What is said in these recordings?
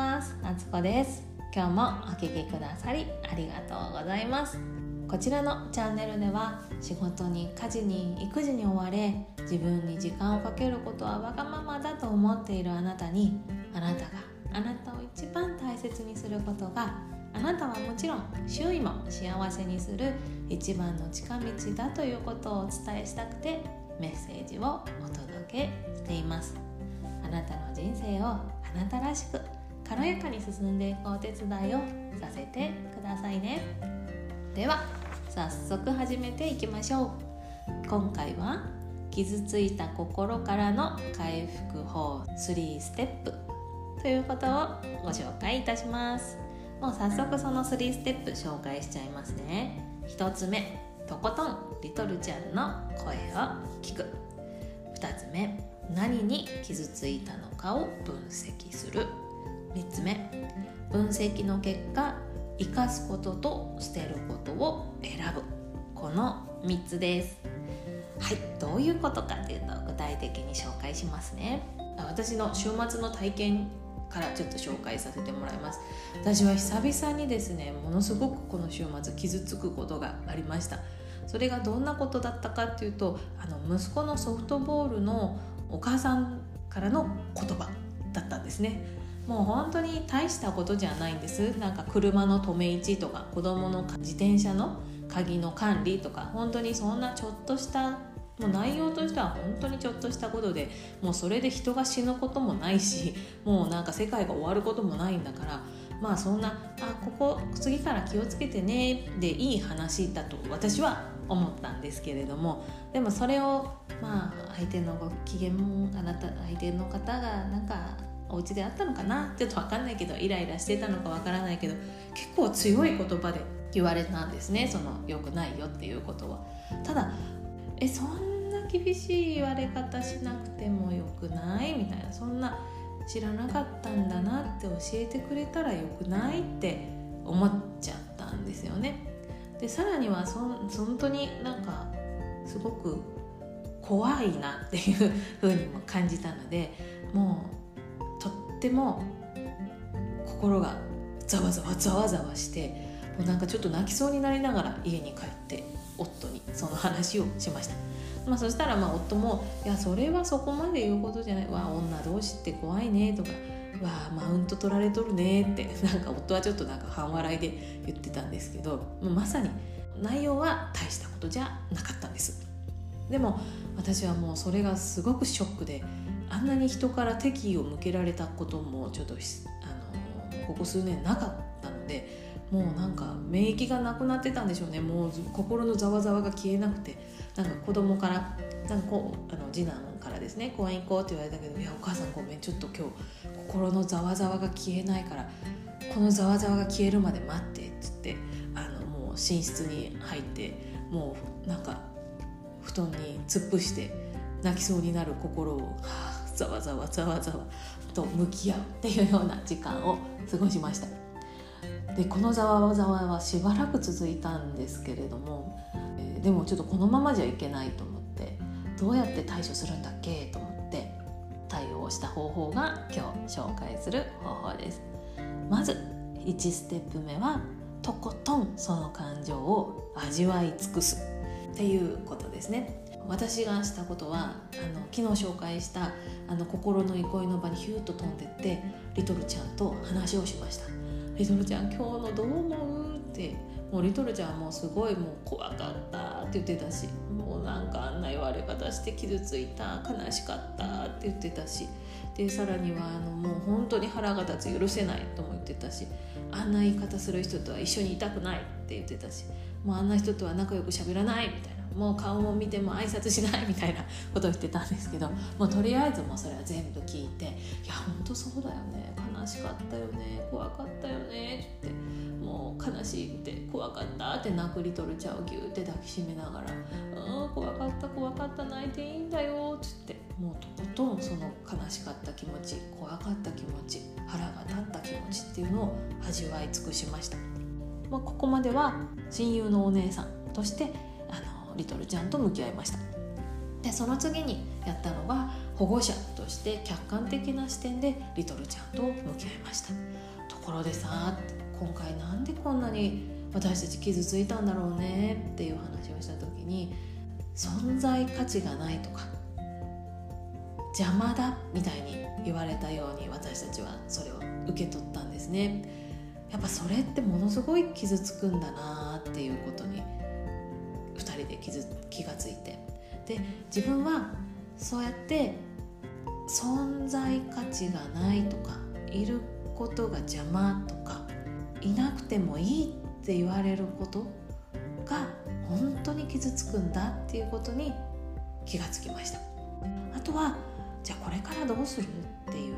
ます。あつこです。今日もお聞きくださりありがとうございます。こちらのチャンネルでは仕事に家事に育児に追われ自分に時間をかけることはわがままだと思っているあなたにあなたがあなたを一番大切にすることがあなたはもちろん周囲も幸せにする一番の近道だということをお伝えしたくてメッセージをお届けしています。あなたの人生をあなたらしく軽やかに進んでいくお手伝いをさせてくださいね。では早速始めていきましょう。今回は傷ついた心からの回復法3ステップということをご紹介いたします。もう早速その3ステップ紹介しちゃいますね。1つ目とことんリトルちゃんの声を聞く。2つ目何に傷ついたのかを分析する。3つ目。分析の結果生かすことと捨てることを選ぶ。この3つです。はい。どういうことかっていうと具体的に紹介しますね。私の週末の体験からちょっと紹介させてもらいます。私は久々にですねものすごくこの週末傷つくことがありました。それがどんなことだったかっていうとあの息子のソフトボールのお母さんからの言葉だったんですね。もう本当に大したことじゃないんです。なんか車の止め位置とか子供の自転車の鍵の管理とか本当にそんなちょっとしたもう内容としては本当にちょっとしたことでもうそれで人が死ぬこともないしもうなんか世界が終わることもないんだからまあそんなあここ次から気をつけてねでいい話だと私は思ったんですけれどもでもそれをまあ相手のご機嫌もあなた相手の方がなんかお家であったのかな？ちょっと分かんないけどイライラしてたのか分からないけど結構強い言葉で言われたんですねその良くないよっていうことは。ただえそんな厳しい言われ方しなくてもよくない？みたいなそんな知らなかったんだなって教えてくれたらよくないって思っちゃったんですよね。でさらにはそ本当になんかすごく怖いなっていう風にも感じたのでもうっても心がざわざわざわざわしてもうなんかちょっと泣きそうになりながら家に帰って夫にその話をしました。まあ、そしたらまあ夫も「いやそれはそこまで言うことじゃないわ女同士って怖いね」とか「わあマウント取られとるね」ってなんか夫はちょっとなんか半笑いで言ってたんですけどまさに内容は大したことじゃなかったんですでも私はもうそれがすごくショックであんなに人から敵意を向けられたこともちょっとあのここ数年なかったのでもうなんか免疫がなくなってたんでしょうね。もう心のざわざわが消えなくて。なんか子供からなんかこうあの次男からですね公園行こうって言われたけど「いやお母さんごめんちょっと今日心のざわざわが消えないからこのざわざわが消えるまで待って」っつってあのもう寝室に入ってもうなんか布団に突っ伏して泣きそうになる心を、はあ、ざわざわざわざわと向き合うっていうような時間を過ごしました。でこのざわざわはしばらく続いたんですけれども、えー、でもちょっとこのままじゃいけないと思ってどうやって対処するんだっけ？と思って対応した方法が今日紹介する方法です。まず1ステップ目はとことんその感情を味わい尽くすっていうことですね。私がしたことはあの昨日紹介したあの心の憩いの場にヒューッと飛んでってリトルちゃんと話をしましたリトルちゃん今日のどう思う?」ってもうリトルちゃんもうすごいもう怖かったって言ってたしもうなんかあんな言われ方して傷ついた悲しかったって言ってたしでさらにはあのもう本当に腹が立つ許せないとも言ってたしあんな言い方する人とは一緒にいたくないって言ってたしもうあんな人とは仲良く喋らないみたいなもう顔を見ても挨拶しないみたいなことを言ってたんですけどもうとりあえずもうそれは全部聞いていや本当そうだよね。悲しかったよね。怖かったよね。ってもう悲しいって怖かったって泣くリトルちゃんをギューって抱きしめながら「うん怖かった怖かった泣いていいんだよ」っつってもうとことんその悲しかった気持ち怖かった気持ち腹が立った気持ちっていうのを味わい尽くしました。まあ、ここまでは親友のお姉さんとしてリトルちゃんと向き合いました。でその次にやったのが保護者として客観的な視点でリトルちゃんと向き合いました。ところでさ今回なんでこんなに私たち傷ついたんだろうねっていう話をした時に存在価値がないとか邪魔だみたいに言われたように私たちはそれを受け取ったんですね。やっぱそれってものすごい傷つくんだなっていうことにで気づ気がついて。で自分はそうやって存在価値がないとかいることが邪魔とかいなくてもいいって言われることが本当に傷つくんだっていうことに気がつきました。あとはじゃあこれからどうするっていう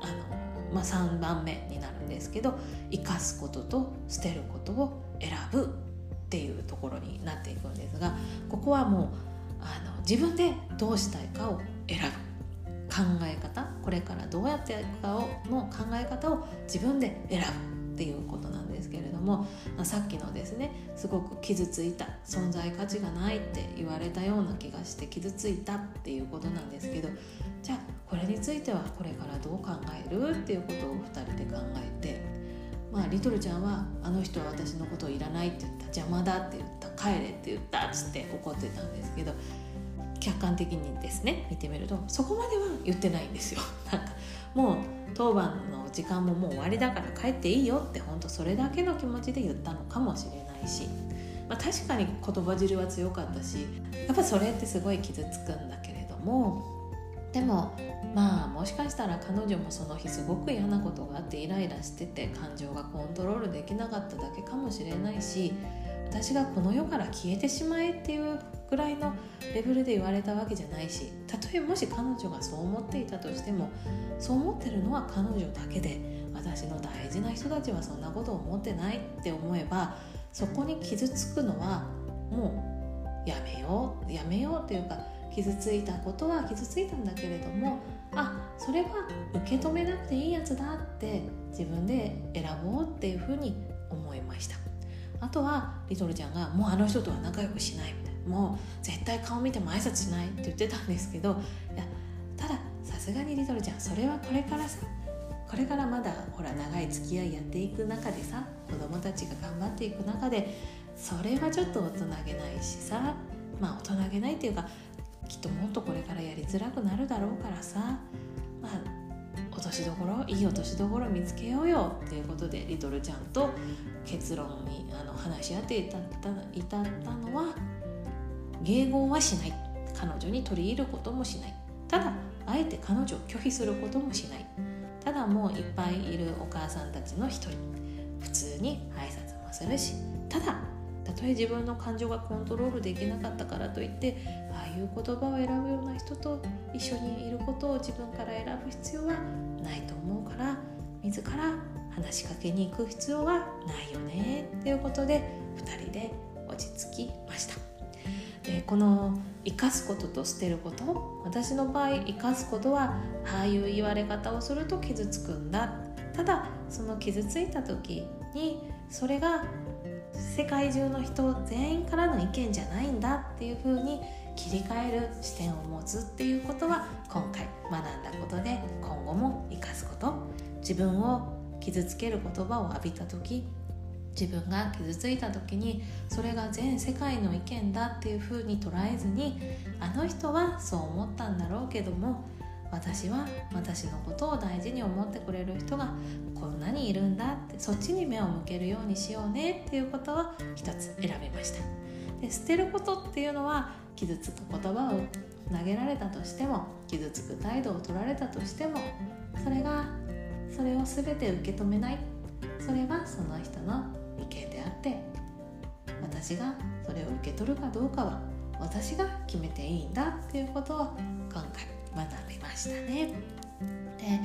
あの、まあ、3番目になるんですけど生かすことと捨てることを選ぶ。っていうところになっていくんですがここはもうあの自分でどうしたいかを選ぶ。考え方。これからどうやってやるかをの考え方を自分で選ぶっていうことなんですけれども、さっきのですねすごく傷ついた存在価値がないって言われたような気がして傷ついたっていうことなんですけどじゃあこれについてはこれからどう考えるっていうことを2人で考えてまあリトルちゃんは「あの人は私のことをいらない」って言った「邪魔だ」って言った「帰れ」って言ったっつって怒ってたんですけど客観的にですね見てみるとそこまでは言ってないんですよ。なんかもう当番の時間ももう終わりだから帰っていいよって本当それだけの気持ちで言ったのかもしれないし、まあ、確かに言葉尻は強かったしやっぱそれってすごい傷つくんだけれどもでもまあもしかしたら彼女もその日すごく嫌なことがあってイライラしてて感情がコントロールできなかっただけかもしれないし私がこの世から消えてしまえっていうぐらいのレベルで言われたわけじゃないしたとえもし彼女がそう思っていたとしてもそう思ってるのは彼女だけで私の大事な人たちはそんなことを思ってないって思えばそこに傷つくのはもうやめようやめようっていうか傷ついたことは傷ついたんだけれどもあそれは受け止めなくていいやつだって自分で選ぼうっていうふうに思いました。あとはリトルちゃんがもうあの人とは仲良くしないみたいなもう絶対顔見ても挨拶しないって言ってたんですけどいやたださすがにリトルちゃんそれはこれからさこれからまだほら長い付き合いやっていく中でさ子供たちが頑張っていく中でそれはちょっと大人げないしさ。まあ大人げないっていうかきっともっとこれからやりづらくなるだろうからさ。まあ落としどころいい落としどころ見つけようよっていうことでリトルちゃんと結論にあの話し合って至った至ったのは迎合はしない。彼女に取り入ることもしない。ただあえて彼女を拒否することもしない。ただもういっぱいいるお母さんたちの一人。普通に挨拶もするし。ただたとえ自分の感情がコントロールできなかったからといってああいう言葉を選ぶような人と一緒にいることを自分から選ぶ必要はないと思うから自ら話しかけに行く必要はないよねっていうことで2人で落ち着きました。でこの生かすことと捨てること私の場合生かすことはああいう言われ方をすると傷つくんだ。ただその傷ついた時にそれが世界中の人全員からの意見じゃないんだっていう風に切り替える視点を持つっていうことは今回学んだことで今後も生かすこと自分を傷つける言葉を浴びた時自分が傷ついた時にそれが全世界の意見だっていう風に捉えずにあの人はそう思ったんだろうけども私は私のことを大事に思ってくれる人がこんなにいるんだってそっちに目を向けるようにしようねっていうことを一つ選びました。で捨てることっていうのは傷つく言葉を投げられたとしても傷つく態度を取られたとしてもそれがそれを全て受け止めない。それはその人の意見であって私がそれを受け取るかどうかは私が決めていいんだっていうことをましたね。で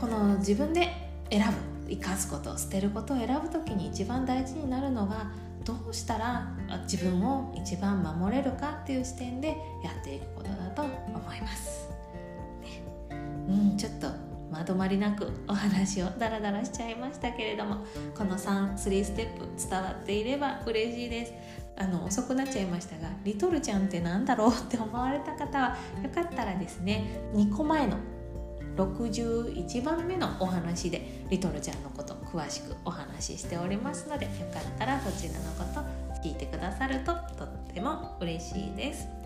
この自分で選ぶ生かすこと捨てることを選ぶ時に一番大事になるのがどうしたら自分を一番守れるかっていう視点でやっていくことだと思います。ね、うんちょっとまとまりなくお話をダラダラしちゃいましたけれどもこの33ステップ伝わっていれば嬉しいです。あの遅くなっちゃいましたがリトルちゃんって何だろうって思われた方はよかったらですね2個前の61番目のお話でリトルちゃんのこと詳しくお話ししておりますのでよかったらそちらのこと聞いてくださるととっても嬉しいです。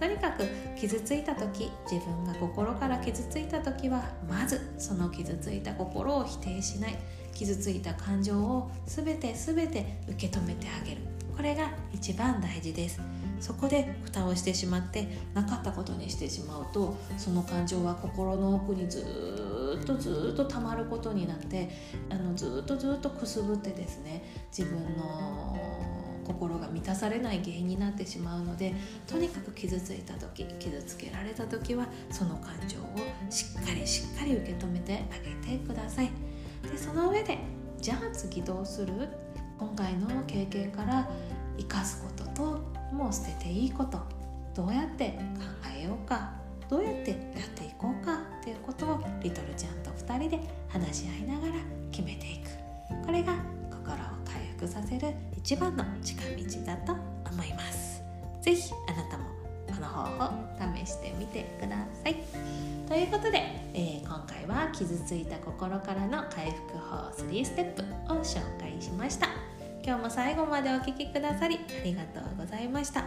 とにかく傷ついた時自分が心から傷ついた時はまずその傷ついた心を否定しない。傷ついた感情を全て全て受け止めてあげる。これが一番大事です。そこで蓋をしてしまってなかったことにしてしまうとその感情は心の奥にずっとずっと溜まることになってあのずっとずっとくすぶってですね自分の心が満たされない原因になってしまうのでとにかく傷ついた時傷つけられた時はその感情をしっかりしっかり受け止めてあげてください。でその上でじゃあ次どうする？今回の経験から生かすことともう捨てていいこと。どうやって考えようか。どうやってやっていこうか。っていうことをリトルちゃんと2人で話し合いながら決めていく。これが復させる一番の近道だと思います。是非あなたもこの方法試してみてください。ということで、えー、今回は傷ついた心からの回復法3ステップを紹介しました。今日も最後までお聴きくださりありがとうございました。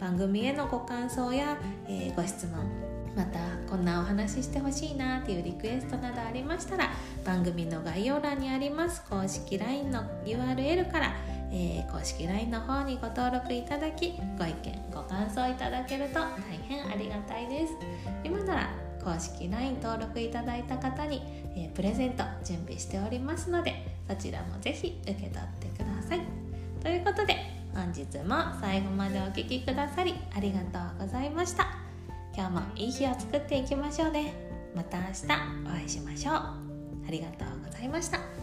番組へのご感想や、えー、ご質問またこんなお話ししてほしいなっていうリクエストなどありましたら番組の概要欄にあります公式 LINE の URL から、えー、公式 LINE の方にご登録いただきご意見ご感想いただけると大変ありがたいです。今なら公式 LINE 登録いただいた方に、えー、プレゼント準備しておりますのでそちらもぜひ受け取ってください。ということで本日も最後までお聴きくださりありがとうございました。今日もいい日を作っていきましょうね。また明日お会いしましょう。ありがとうございました。